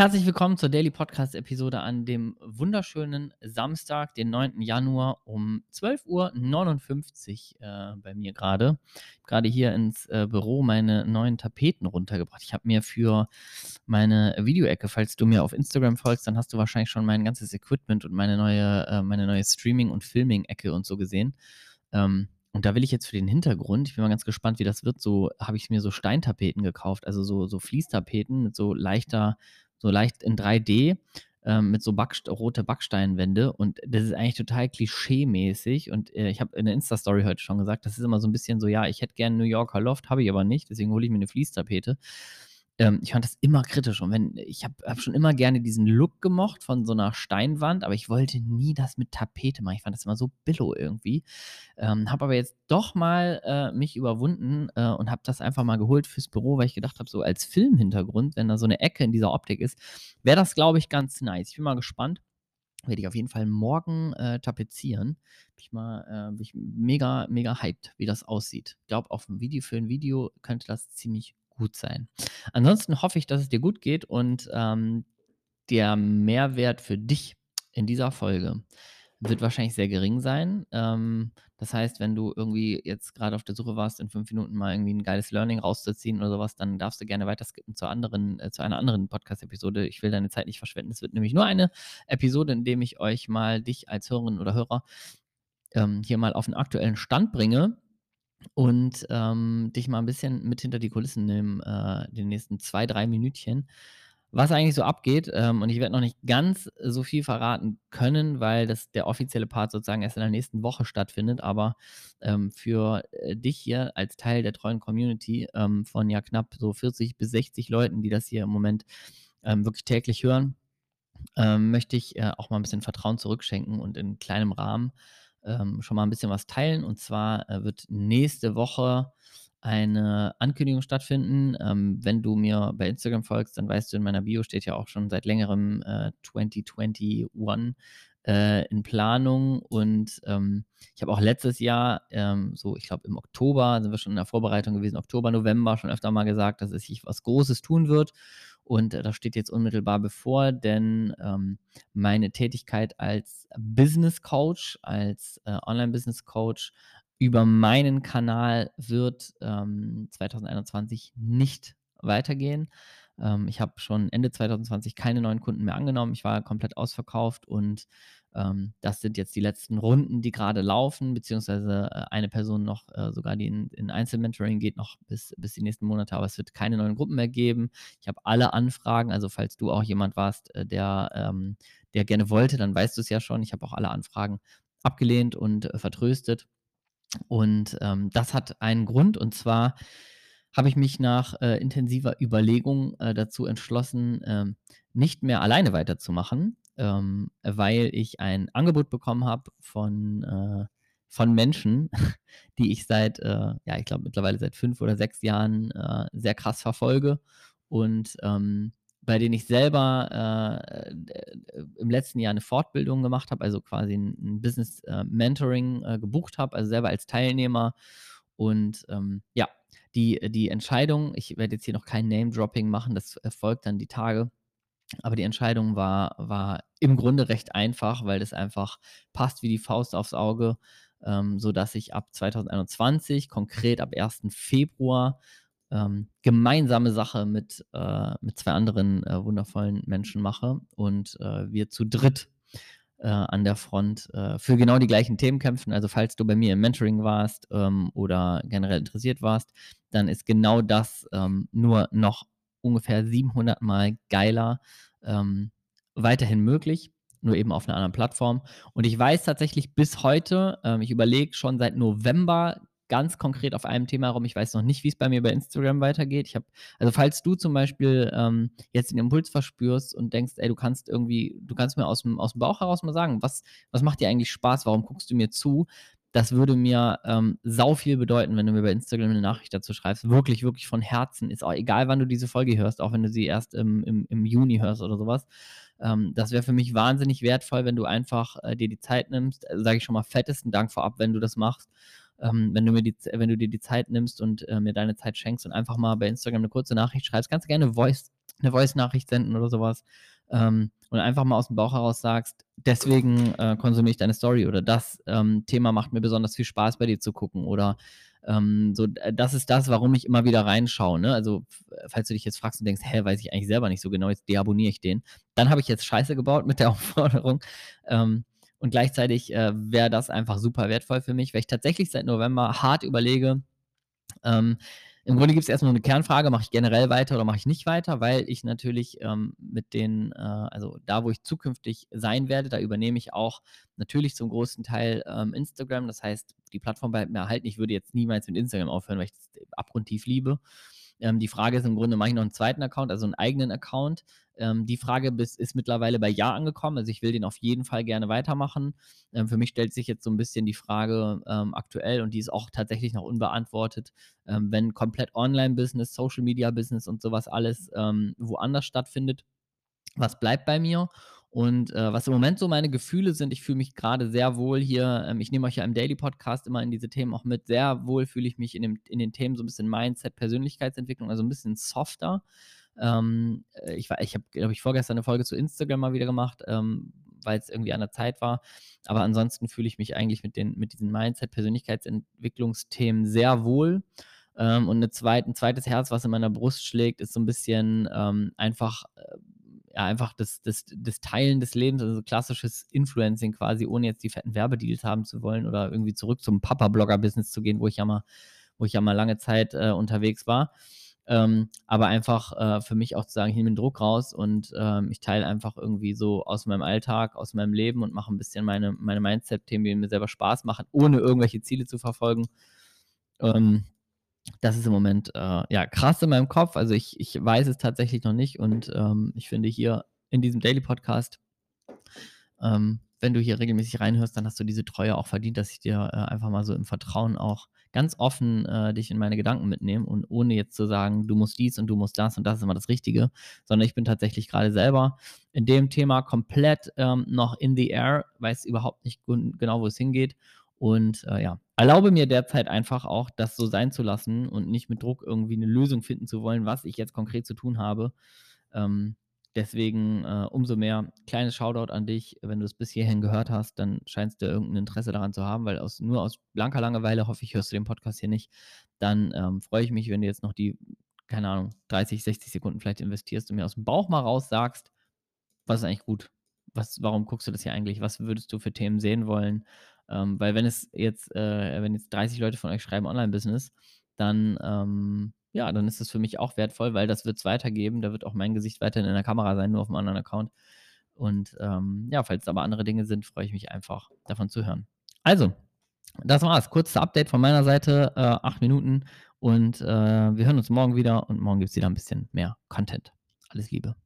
Herzlich willkommen zur Daily Podcast Episode an dem wunderschönen Samstag, den 9. Januar um 12.59 Uhr äh, bei mir gerade. Gerade hier ins äh, Büro meine neuen Tapeten runtergebracht. Ich habe mir für meine Videoecke, falls du mir auf Instagram folgst, dann hast du wahrscheinlich schon mein ganzes Equipment und meine neue, äh, meine neue Streaming- und Filming-Ecke und so gesehen. Ähm, und da will ich jetzt für den Hintergrund, ich bin mal ganz gespannt, wie das wird, so habe ich mir so Steintapeten gekauft, also so, so Fließtapeten mit so leichter, so leicht in 3D, ähm, mit so Backst rote Backsteinwände. Und das ist eigentlich total klischee-mäßig. Und äh, ich habe in der Insta-Story heute schon gesagt, das ist immer so ein bisschen so, ja, ich hätte gerne New Yorker Loft, habe ich aber nicht, deswegen hole ich mir eine Fließtapete ähm, ich fand das immer kritisch. Und wenn, ich habe hab schon immer gerne diesen Look gemocht von so einer Steinwand, aber ich wollte nie das mit Tapete machen. Ich fand das immer so billo irgendwie. Ähm, habe aber jetzt doch mal äh, mich überwunden äh, und habe das einfach mal geholt fürs Büro, weil ich gedacht habe, so als Filmhintergrund, wenn da so eine Ecke in dieser Optik ist, wäre das, glaube ich, ganz nice. Ich bin mal gespannt werde ich auf jeden Fall morgen äh, tapezieren. Bin ich mal äh, bin ich mega, mega hyped, wie das aussieht. Ich glaube, auf dem Video, für ein Video könnte das ziemlich gut sein. Ansonsten hoffe ich, dass es dir gut geht und ähm, der Mehrwert für dich in dieser Folge wird wahrscheinlich sehr gering sein. Ähm, das heißt, wenn du irgendwie jetzt gerade auf der Suche warst, in fünf Minuten mal irgendwie ein geiles Learning rauszuziehen oder sowas, dann darfst du gerne weiter skippen zur anderen, äh, zu einer anderen Podcast-Episode. Ich will deine Zeit nicht verschwenden. Es wird nämlich nur eine Episode, in dem ich euch mal dich als Hörerin oder Hörer ähm, hier mal auf den aktuellen Stand bringe und ähm, dich mal ein bisschen mit hinter die Kulissen nehmen, äh, den nächsten zwei, drei Minütchen, was eigentlich so abgeht. Ähm, und ich werde noch nicht ganz so viel verraten können, weil das der offizielle Part sozusagen erst in der nächsten Woche stattfindet. Aber ähm, für äh, dich hier als Teil der treuen Community ähm, von ja knapp so 40 bis 60 Leuten, die das hier im Moment ähm, wirklich täglich hören, ähm, möchte ich äh, auch mal ein bisschen Vertrauen zurückschenken und in kleinem Rahmen ähm, schon mal ein bisschen was teilen. Und zwar äh, wird nächste Woche eine Ankündigung stattfinden. Ähm, wenn du mir bei Instagram folgst, dann weißt du, in meiner Bio steht ja auch schon seit längerem äh, 2021 äh, in Planung. Und ähm, ich habe auch letztes Jahr, ähm, so ich glaube im Oktober, sind wir schon in der Vorbereitung gewesen, Oktober, November schon öfter mal gesagt, dass es sich was Großes tun wird. Und äh, das steht jetzt unmittelbar bevor, denn ähm, meine Tätigkeit als Business Coach, als äh, Online-Business Coach über meinen Kanal wird ähm, 2021 nicht weitergehen. Ähm, ich habe schon Ende 2020 keine neuen Kunden mehr angenommen. Ich war komplett ausverkauft und ähm, das sind jetzt die letzten Runden, die gerade laufen, beziehungsweise äh, eine Person noch, äh, sogar die in, in Einzelmentoring geht noch bis, bis die nächsten Monate, aber es wird keine neuen Gruppen mehr geben. Ich habe alle Anfragen, also falls du auch jemand warst, äh, der, ähm, der gerne wollte, dann weißt du es ja schon. Ich habe auch alle Anfragen abgelehnt und äh, vertröstet. Und ähm, das hat einen Grund, und zwar habe ich mich nach äh, intensiver Überlegung äh, dazu entschlossen, ähm, nicht mehr alleine weiterzumachen, ähm, weil ich ein Angebot bekommen habe von, äh, von Menschen, die ich seit, äh, ja, ich glaube mittlerweile seit fünf oder sechs Jahren äh, sehr krass verfolge und ähm, bei denen ich selber äh, im letzten Jahr eine Fortbildung gemacht habe, also quasi ein, ein Business äh, Mentoring äh, gebucht habe, also selber als Teilnehmer. Und ähm, ja, die, die Entscheidung, ich werde jetzt hier noch kein Name-Dropping machen, das erfolgt dann die Tage, aber die Entscheidung war, war im Grunde recht einfach, weil das einfach passt wie die Faust aufs Auge, ähm, sodass ich ab 2021, konkret ab 1. Februar, ähm, gemeinsame Sache mit, äh, mit zwei anderen äh, wundervollen Menschen mache und äh, wir zu dritt äh, an der Front äh, für genau die gleichen Themen kämpfen. Also falls du bei mir im Mentoring warst ähm, oder generell interessiert warst, dann ist genau das ähm, nur noch ungefähr 700 Mal geiler ähm, weiterhin möglich, nur eben auf einer anderen Plattform. Und ich weiß tatsächlich bis heute, ähm, ich überlege schon seit November ganz konkret auf einem Thema herum. Ich weiß noch nicht, wie es bei mir bei Instagram weitergeht. Ich habe, also falls du zum Beispiel ähm, jetzt den Impuls verspürst und denkst, ey, du kannst irgendwie, du kannst mir aus dem, aus dem Bauch heraus mal sagen, was, was macht dir eigentlich Spaß? Warum guckst du mir zu? Das würde mir ähm, sau viel bedeuten, wenn du mir bei Instagram eine Nachricht dazu schreibst. Wirklich, wirklich von Herzen. Ist auch egal, wann du diese Folge hörst, auch wenn du sie erst im, im, im Juni hörst oder sowas. Ähm, das wäre für mich wahnsinnig wertvoll, wenn du einfach äh, dir die Zeit nimmst. Also, Sage ich schon mal fettesten Dank vorab, wenn du das machst. Ähm, wenn, du mir die, wenn du dir die Zeit nimmst und äh, mir deine Zeit schenkst und einfach mal bei Instagram eine kurze Nachricht schreibst, ganz gerne Voice 'ne Voice-Nachricht senden oder so was, ähm, und einfach mal aus'm Bauch heraus sagst: „Deswegen, äh, konsumiere ich deine Story“ oder „Das, ähm, Thema macht mir besonders viel Spaß, bei dir zu gucken“ oder, ähm, so: „D das ist das, warum ich immer wieder reinschaue“, ne? Also, falls du dich jetzt fragst und denkst: „Hä, weiß ich eigentlich selber nicht so genau, jetzt deabonniere ich den.“ Dann habe ich jetzt Scheiße gebaut mit der Aufforderung. Ähm, und gleichzeitig, äh, wäre das einfach super wertvoll für mich, weil ich tatsächlich seit November hart überlege ähm, im Grunde gibt's erst mal 'ne Kernfrage: Mache ich generell weiter oder mache ich nicht weiter? Weil ich natürlich, ähm, mit den, äh also, da, wo ich zukünftig sein werde, da übernehme ich auch natürlich zum großen Teil, ähm, Instagram. Das heißt, die Plattform bleibt mir erhalten. Ich würde jetzt niemals mit Instagram aufhören, weil ich das abgrundtief liebe. Ähm, die Frage ist im Grunde, mache ich noch 'n 2. Account, also 'n eigenen Account? Ähm, die Frage bis ist mittlerweile bei ja angekommen. Also, ich will den auf jeden Fall gerne weitermachen. Ähm, für mich stellt sich jetzt so 'n bisschen die Frage, ähm, aktuell und die ist auch tatsächlich noch unbeantwortet, ähm, wenn komplett Online-Business, Social-Media-Business und so was alles, ähm, woanders stattfindet, was bleibt bei mir? Und, äh, was im Moment so meine Gefühle sind, ich fühle mich grade sehr wohl hier ähm, ich nehme euch ja im Daily-Podcast immer in diese Themen auch mit. Sehr wohl fühle ich mich in dem in den Themen so 'n bisschen Mindset, Persönlichkeitsentwicklung, also 'n bisschen softer. Ähm, äh, ich ich habe, glaube ich, vorgestern 'ne Folge zu Instagram mal wieder gemacht, ähm, weil's irgendwie an der Zeit war. Aber ansonsten fühle ich mich eigentlich mit den mit diesen Mindset, Persönlichkeitsentwicklungsthemen sehr wohl. Ähm, und 'ne zweit 'n zweites Herz, was in meiner Brust schlägt, ist so 'n bisschen, ähm, einfach, äh ja, einfach das das das Teilen des Lebens, also so klassisches Influencing quasi, ohne jetzt die fetten Werbedeals haben zu wollen oder irgendwie zurück zum Papa-Blogger-Business zu gehen, wo ich ja mal wo ich ja mal lange Zeit, äh, unterwegs war. Ähm, aber einfach, äh, für mich auch zu sagen: „Ich nehme den Druck raus und, ähm, ich teile einfach irgendwie so aus meinem Alltag, aus meinem Leben und mache 'n bisschen meine meine Mindset-Themen, die mir selber Spaß machen, ohne irgendwelche Ziele zu verfolgen.“ Ähm, das ist im Moment, äh, ja, krass in meinem Kopf. Also, ich ich weiß es tatsächlich noch nicht und, ähm, ich finde hier in diesem Daily-Podcast ähm, wenn du hier regelmäßig reinhörst, dann hast du diese Treue auch verdient, dass ich dir, äh, einfach mal so im Vertrauen auch ganz offen, äh, dich in meine Gedanken mitnehme und ohne jetzt zu sagen: „Du musst dies und du musst das und das ist immer das Richtige“, sondern ich bin tatsächlich grade selber in dem Thema komplett, ähm, noch in the air, weiß überhaupt nicht genau, wo es hingeht und, äh, ja, erlaube mir derzeit einfach auch, das so sein zu lassen und nicht mit Druck irgendwie 'ne Lösung finden zu wollen, was ich jetzt konkret zu tun habe. Ähm, deswegen, äh, umso mehr kleines Shoutout an dich. Wenn du's bis hierhin gehört hast, dann scheinst du ja irgend 'n Interesse daran zu haben, weil aus nur aus blanker Langeweile, hoffe ich, hörst du den Podcast hier nicht. Dann, ähm, freue ich mich, wenn du jetzt noch die, keine Ahnung, 30, 60 Sekunden vielleicht investierst und mir aus'm Bauch mal raus sagst: „Was ist eigentlich gut? Was warum guckst du das hier eigentlich? Was würdest du für Themen sehen wollen?“ Ähm, weil wenn es jetzt äh, wenn jetzt 30 Leute von euch schreiben Online-Business, dann, ähm, ja, dann ist das für mich auch wertvoll, weil das wird's weitergeben. Da wird auch mein Gesicht weiterhin in der Kamera sein, nur auf'm anderen Account. Und, ähm, ja, falls aber andere Dinge sind, freue ich mich einfach, davon zu hören. Also, das war's. Kurzes Update von meiner Seite, äh, 8 Minuten und, äh, wir hören uns morgen wieder und morgen gibt's wieder 'n bisschen mehr Content. Alles Liebe.